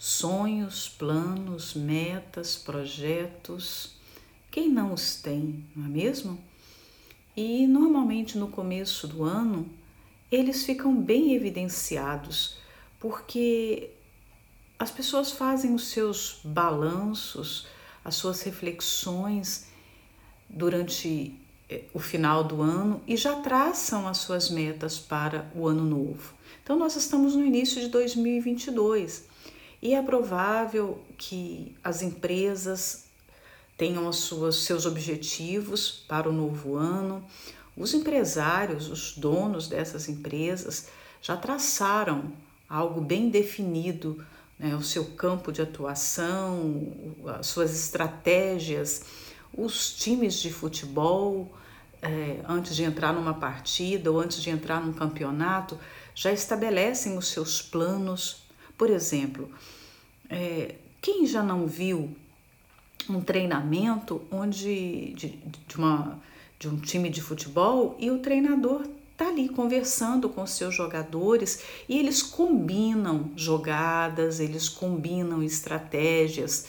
sonhos, planos, metas, projetos. Quem não os tem, não é mesmo? E normalmente no começo do ano eles ficam bem evidenciados, porque as pessoas fazem os seus balanços, as suas reflexões durante eh, o final do ano e já traçam as suas metas para o ano novo. Então, nós estamos no início de 2022 e é provável que as empresas tenham os seus objetivos para o novo ano. Os empresários, os donos dessas empresas, já traçaram algo bem definido, né, o seu campo de atuação, as suas estratégias, os times de futebol, é, antes de entrar numa partida ou antes de entrar num campeonato, já estabelecem os seus planos. Por exemplo, é, quem já não viu um treinamento onde de, de, uma, de um time de futebol e o treinador está ali conversando com seus jogadores e eles combinam jogadas, eles combinam estratégias,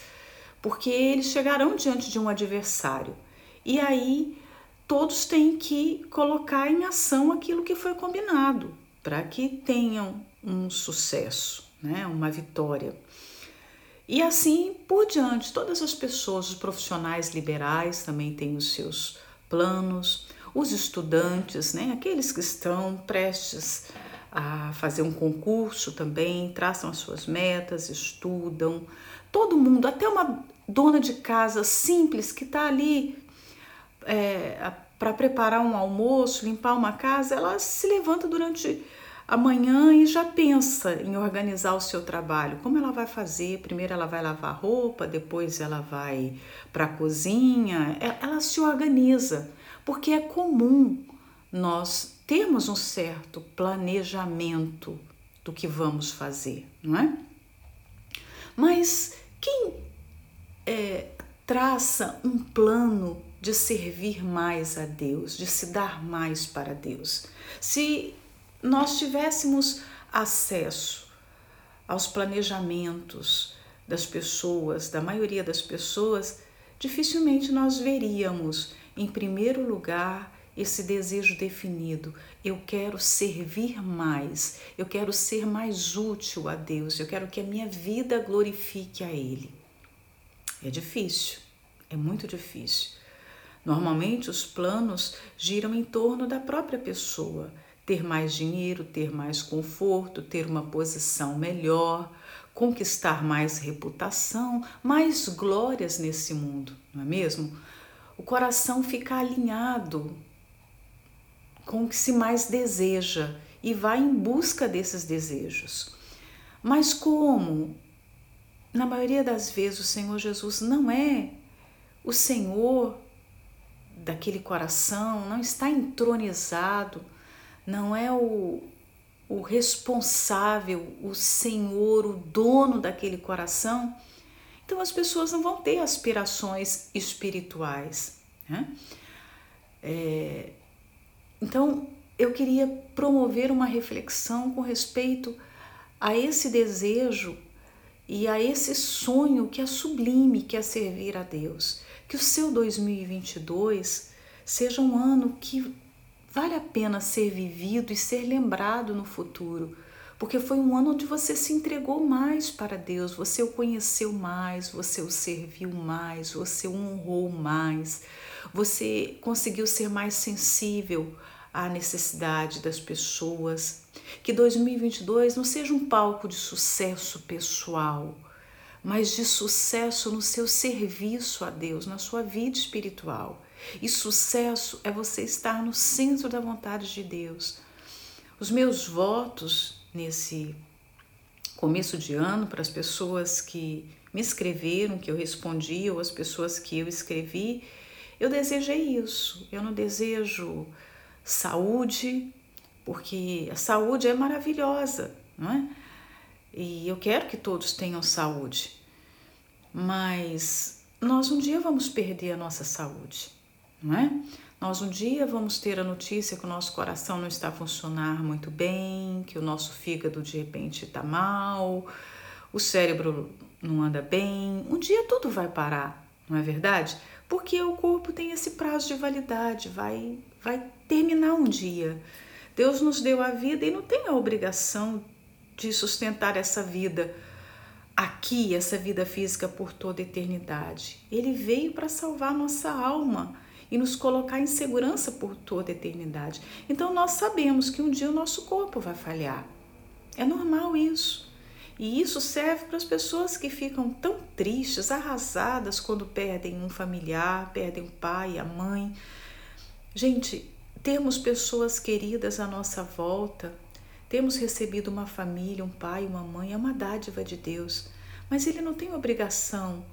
porque eles chegarão diante de um adversário. E aí todos têm que colocar em ação aquilo que foi combinado para que tenham um sucesso, né, uma vitória. E assim por diante, todas as pessoas, os profissionais liberais também têm os seus planos, os estudantes, né, aqueles que estão prestes a fazer um concurso também, traçam as suas metas, estudam. Todo mundo, até uma dona de casa simples que está ali é, para preparar um almoço, limpar uma casa, ela se levanta durante amanhã e já pensa em organizar o seu trabalho. Como ela vai fazer? Primeiro ela vai lavar roupa, depois ela vai para a cozinha. É, ela se organiza, porque é comum nós termos um certo planejamento do que vamos fazer, não é? Mas quem é, traça um plano de servir mais a Deus, de se dar mais para Deus? Se nós tivéssemos acesso aos planejamentos das pessoas, da maioria das pessoas, dificilmente nós veríamos, em primeiro lugar, esse desejo definido. Eu quero servir mais, eu quero ser mais útil a Deus, eu quero que a minha vida glorifique a Ele. É difícil, é muito difícil. Normalmente os planos giram em torno da própria pessoa ter mais dinheiro, ter mais conforto, ter uma posição melhor, conquistar mais reputação, mais glórias nesse mundo, não é mesmo? O coração fica alinhado com o que se mais deseja e vai em busca desses desejos. Mas como na maioria das vezes o Senhor Jesus não é o Senhor daquele coração, não está entronizado não é o, o responsável, o senhor, o dono daquele coração, então as pessoas não vão ter aspirações espirituais. Né? É, então eu queria promover uma reflexão com respeito a esse desejo e a esse sonho que é sublime, que é servir a Deus. Que o seu 2022 seja um ano que vale a pena ser vivido e ser lembrado no futuro, porque foi um ano onde você se entregou mais para Deus, você o conheceu mais, você o serviu mais, você o honrou mais, você conseguiu ser mais sensível à necessidade das pessoas. Que 2022 não seja um palco de sucesso pessoal, mas de sucesso no seu serviço a Deus, na sua vida espiritual. E sucesso é você estar no centro da vontade de Deus. Os meus votos nesse começo de ano para as pessoas que me escreveram, que eu respondi, ou as pessoas que eu escrevi, eu desejei isso. Eu não desejo saúde, porque a saúde é maravilhosa, não é? E eu quero que todos tenham saúde. Mas nós um dia vamos perder a nossa saúde não é? Nós um dia vamos ter a notícia que o nosso coração não está a funcionar muito bem, que o nosso fígado de repente está mal, o cérebro não anda bem, um dia tudo vai parar, não é verdade? Porque o corpo tem esse prazo de validade, vai, vai terminar um dia. Deus nos deu a vida e não tem a obrigação de sustentar essa vida aqui, essa vida física por toda a eternidade. Ele veio para salvar nossa alma e nos colocar em segurança por toda a eternidade. Então nós sabemos que um dia o nosso corpo vai falhar. É normal isso. E isso serve para as pessoas que ficam tão tristes, arrasadas quando perdem um familiar, perdem o pai, a mãe. Gente, temos pessoas queridas à nossa volta, temos recebido uma família, um pai, uma mãe, é uma dádiva de Deus, mas Ele não tem obrigação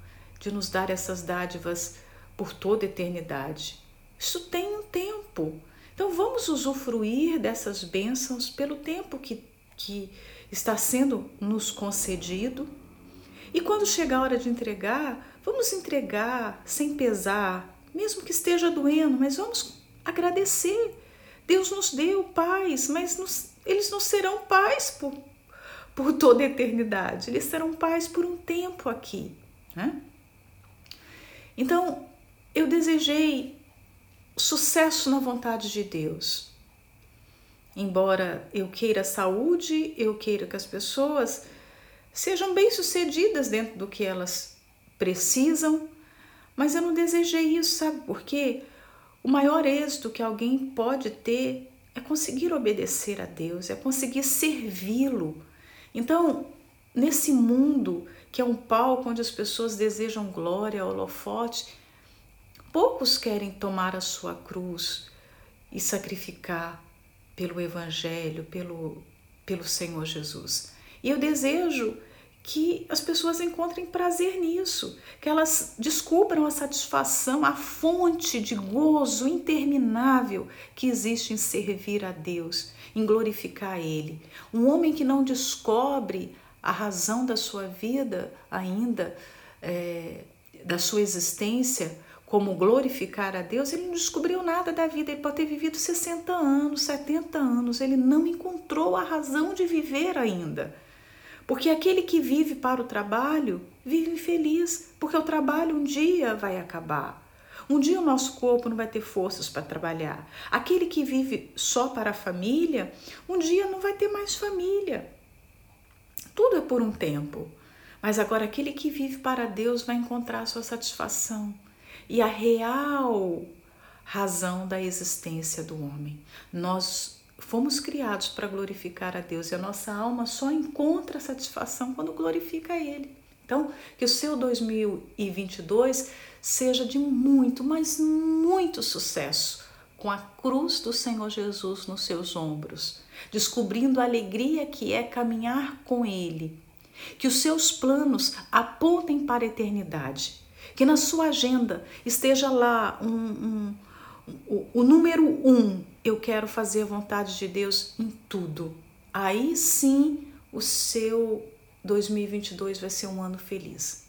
de nos dar essas dádivas por toda eternidade. Isso tem um tempo. Então vamos usufruir dessas bênçãos pelo tempo que, que está sendo nos concedido. E quando chegar a hora de entregar, vamos entregar sem pesar, mesmo que esteja doendo, mas vamos agradecer. Deus nos deu paz, mas nos, eles não serão pais por, por toda a eternidade, eles serão pais por um tempo aqui. Né? Então, eu desejei sucesso na vontade de Deus. Embora eu queira saúde, eu queira que as pessoas sejam bem-sucedidas dentro do que elas precisam, mas eu não desejei isso, sabe por quê? O maior êxito que alguém pode ter é conseguir obedecer a Deus, é conseguir servi-lo. Então, nesse mundo que é um palco onde as pessoas desejam glória, holofote, poucos querem tomar a sua cruz e sacrificar pelo Evangelho, pelo, pelo Senhor Jesus. E eu desejo que as pessoas encontrem prazer nisso, que elas descubram a satisfação, a fonte de gozo interminável que existe em servir a Deus, em glorificar Ele. Um homem que não descobre a razão da sua vida ainda, é, da sua existência, como glorificar a Deus, ele não descobriu nada da vida. Ele pode ter vivido 60 anos, 70 anos, ele não encontrou a razão de viver ainda. Porque aquele que vive para o trabalho vive infeliz, porque o trabalho um dia vai acabar. Um dia o nosso corpo não vai ter forças para trabalhar. Aquele que vive só para a família, um dia não vai ter mais família. Tudo é por um tempo. Mas agora aquele que vive para Deus vai encontrar a sua satisfação e a real razão da existência do homem. Nós fomos criados para glorificar a Deus e a nossa alma só encontra satisfação quando glorifica Ele. Então, que o seu 2022 seja de muito, mas muito sucesso, com a cruz do Senhor Jesus nos seus ombros, descobrindo a alegria que é caminhar com Ele. Que os seus planos apontem para a eternidade. Que na sua agenda esteja lá um, um, o, o número um eu quero fazer a vontade de Deus em tudo. Aí sim o seu 2022 vai ser um ano feliz.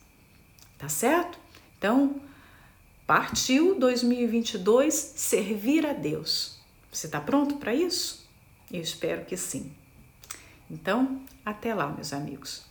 Tá certo? Então, partiu 2022 servir a Deus. Você está pronto para isso? Eu espero que sim. Então, até lá, meus amigos.